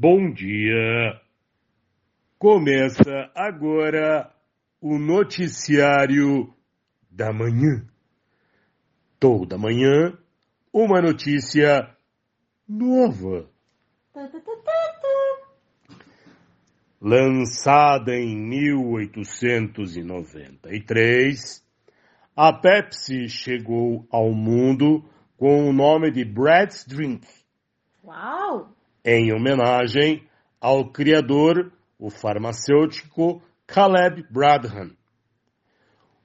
Bom dia! Começa agora o noticiário da manhã. Toda manhã, uma notícia nova. Lançada em 1893, a Pepsi chegou ao mundo com o nome de Brad's Drink. Uau! Em homenagem ao criador, o farmacêutico Caleb Bradham.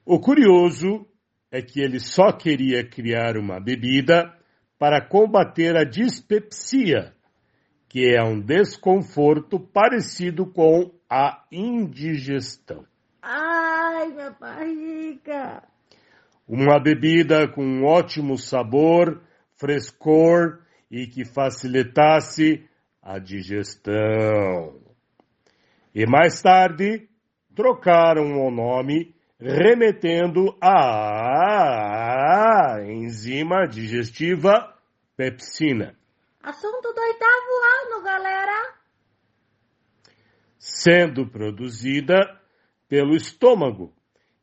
O curioso é que ele só queria criar uma bebida para combater a dispepsia, que é um desconforto parecido com a indigestão. Ai, minha barriga! Uma bebida com ótimo sabor, frescor e que facilitasse a digestão. E mais tarde, trocaram o nome, remetendo à enzima digestiva pepsina. Assunto do oitavo ano, galera! Sendo produzida pelo estômago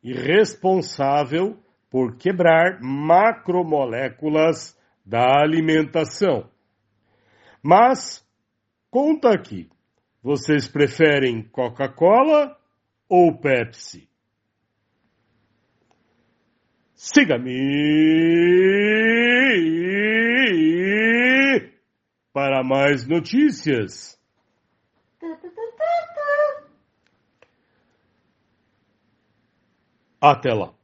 e responsável por quebrar macromoléculas da alimentação. Mas, conta aqui, vocês preferem Coca-Cola ou Pepsi? Siga-me para mais notícias. Até lá.